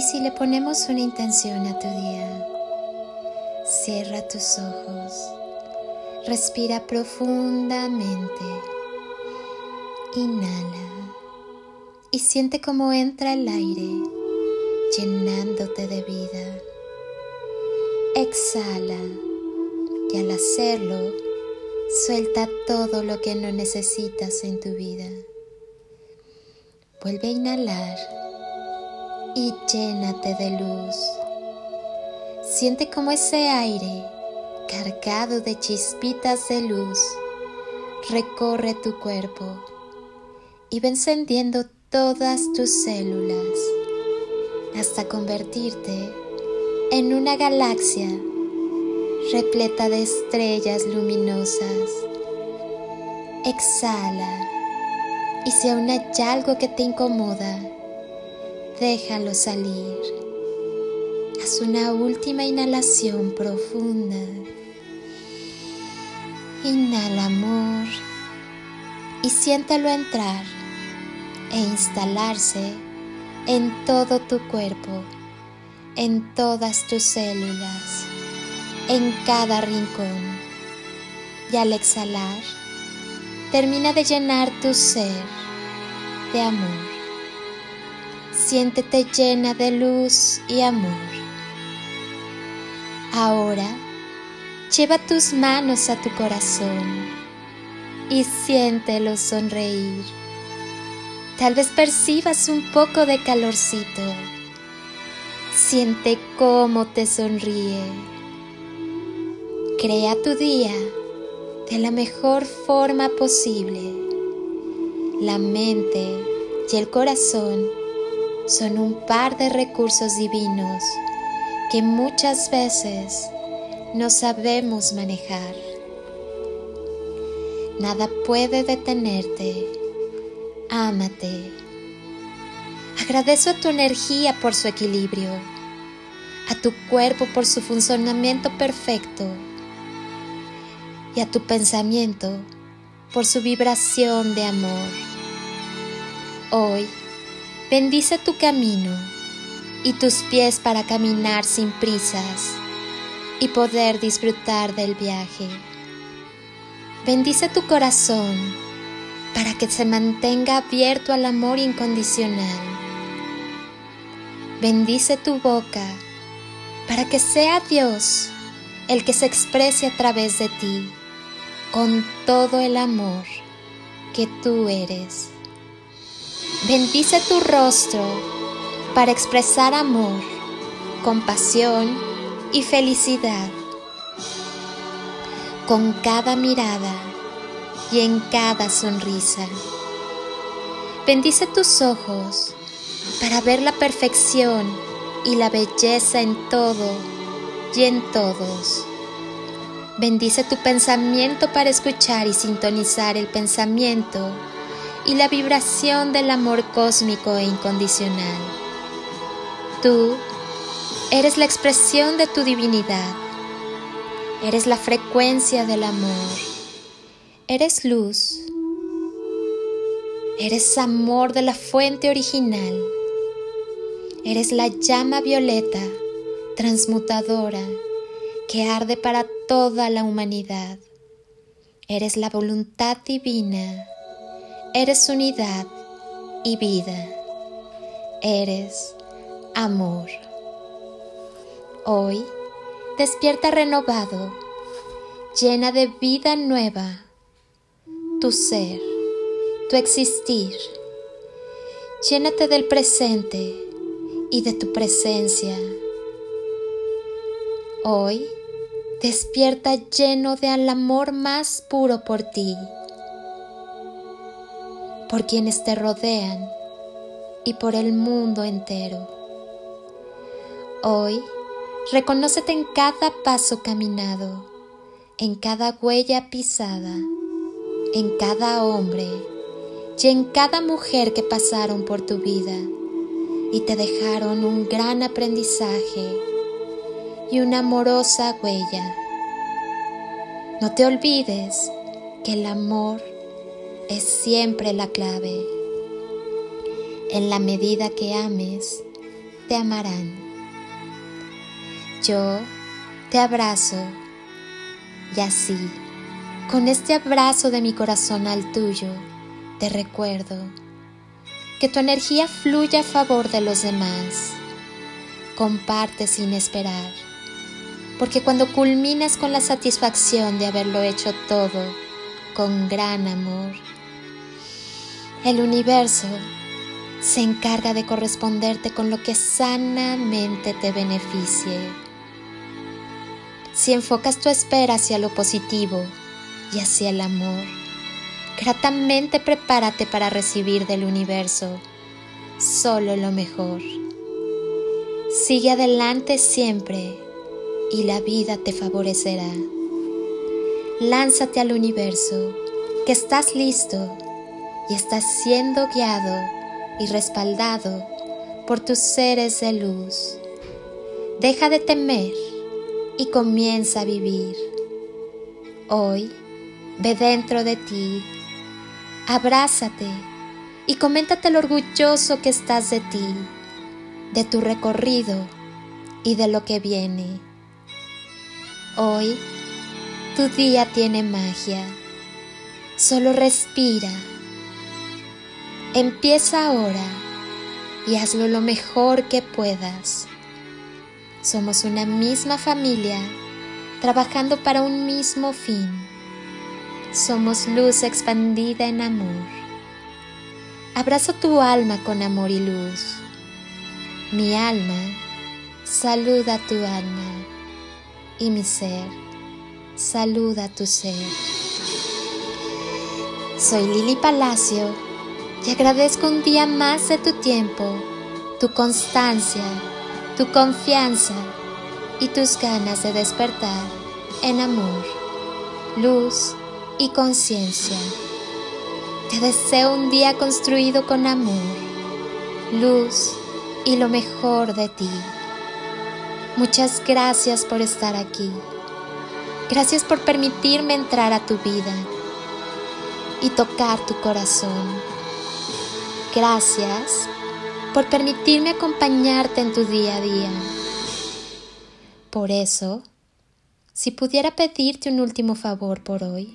¿Y si le ponemos una intención a tu día? Cierra tus ojos, respira profundamente, inhala y siente cómo entra el aire llenándote de vida. Exhala y al hacerlo, suelta todo lo que no necesitas en tu vida. Vuelve a inhalar y llénate de luz. Siente como ese aire, cargado de chispitas de luz, recorre tu cuerpo y va encendiendo todas tus células hasta convertirte en una galaxia repleta de estrellas luminosas. Exhala y si aún hay algo que te incomoda, déjalo salir. Haz una última inhalación profunda. Inhala amor y siéntalo entrar e instalarse en todo tu cuerpo, en todas tus células, en cada rincón. Y al exhalar, termina de llenar tu ser de amor. Siéntete llena de luz y amor. Ahora, lleva tus manos a tu corazón y siéntelo sonreír. Tal vez percibas un poco de calorcito. Siente cómo te sonríe. Crea tu día de la mejor forma posible. La mente y el corazón son un par de recursos divinos que muchas veces no sabemos manejar. Nada puede detenerte. Ámate. Agradezco a tu energía por su equilibrio, a tu cuerpo por su funcionamiento perfecto y a tu pensamiento por su vibración de amor. Hoy, bendice tu camino y tus pies para caminar sin prisas y poder disfrutar del viaje. Bendice tu corazón para que se mantenga abierto al amor incondicional. Bendice tu boca para que sea Dios el que se exprese a través de ti con todo el amor que tú eres. Bendice tu rostro para expresar amor, compasión y felicidad. Con cada mirada y en cada sonrisa. Bendice tus ojos para ver la perfección y la belleza en todo y en todos. Bendice tu pensamiento para escuchar y sintonizar el pensamiento y la vibración del amor cósmico e incondicional. Tú eres la expresión de tu divinidad. Eres la frecuencia del amor. Eres luz. Eres amor de la fuente original. Eres la llama violeta, transmutadora, que arde para toda la humanidad. Eres la voluntad divina. Eres unidad y vida. Eres amor. Hoy despierta renovado, llena de vida nueva, tu ser, tu existir. Llénate del presente y de tu presencia. Hoy despierta lleno de al amor más puro por ti, por quienes te rodean y por el mundo entero. Hoy, reconócete en cada paso caminado, en cada huella pisada, en cada hombre y en cada mujer que pasaron por tu vida y te dejaron un gran aprendizaje y una amorosa huella. No te olvides que el amor es siempre la clave. En la medida que ames, te amarán. Yo te abrazo y así, con este abrazo de mi corazón al tuyo, te recuerdo que tu energía fluye a favor de los demás. Comparte sin esperar, porque cuando culminas con la satisfacción de haberlo hecho todo con gran amor, el universo se encarga de corresponderte con lo que sanamente te beneficie. Si enfocas tu espera hacia lo positivo y hacia el amor, gratamente prepárate para recibir del universo solo lo mejor. Sigue adelante siempre y la vida te favorecerá. Lánzate al universo, que estás listo y estás siendo guiado y respaldado por tus seres de luz. Deja de temer y comienza a vivir. Hoy, ve dentro de ti, abrázate y coméntate lo orgulloso que estás de ti, de tu recorrido y de lo que viene. Hoy, tu día tiene magia. Solo respira Empieza ahora y hazlo lo mejor que puedas. Somos una misma familia trabajando para un mismo fin. Somos luz expandida en amor. Abrazo tu alma con amor y luz. Mi alma saluda tu alma y mi ser saluda tu ser. Soy Lili Palacio y agradezco un día más de tu tiempo, tu constancia, tu confianza y tus ganas de despertar en amor, luz y conciencia. Te deseo un día construido con amor, luz y lo mejor de ti. Muchas gracias por estar aquí. Gracias por permitirme entrar a tu vida y tocar tu corazón. Gracias por permitirme acompañarte en tu día a día. Por eso, si pudiera pedirte un último favor por hoy,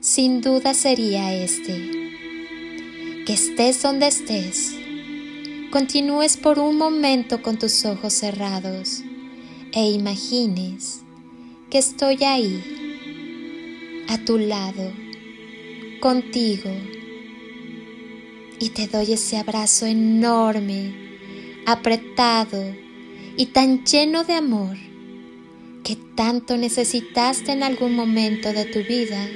sin duda sería este. Que estés donde estés, continúes por un momento con tus ojos cerrados e imagines que estoy ahí, a tu lado, contigo y te doy ese abrazo enorme, apretado y tan lleno de amor que tanto necesitaste en algún momento de tu vida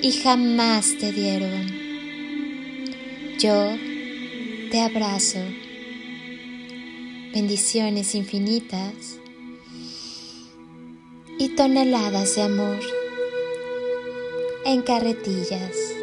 y jamás te dieron. Yo te abrazo. Bendiciones infinitas y toneladas de amor en carretillas.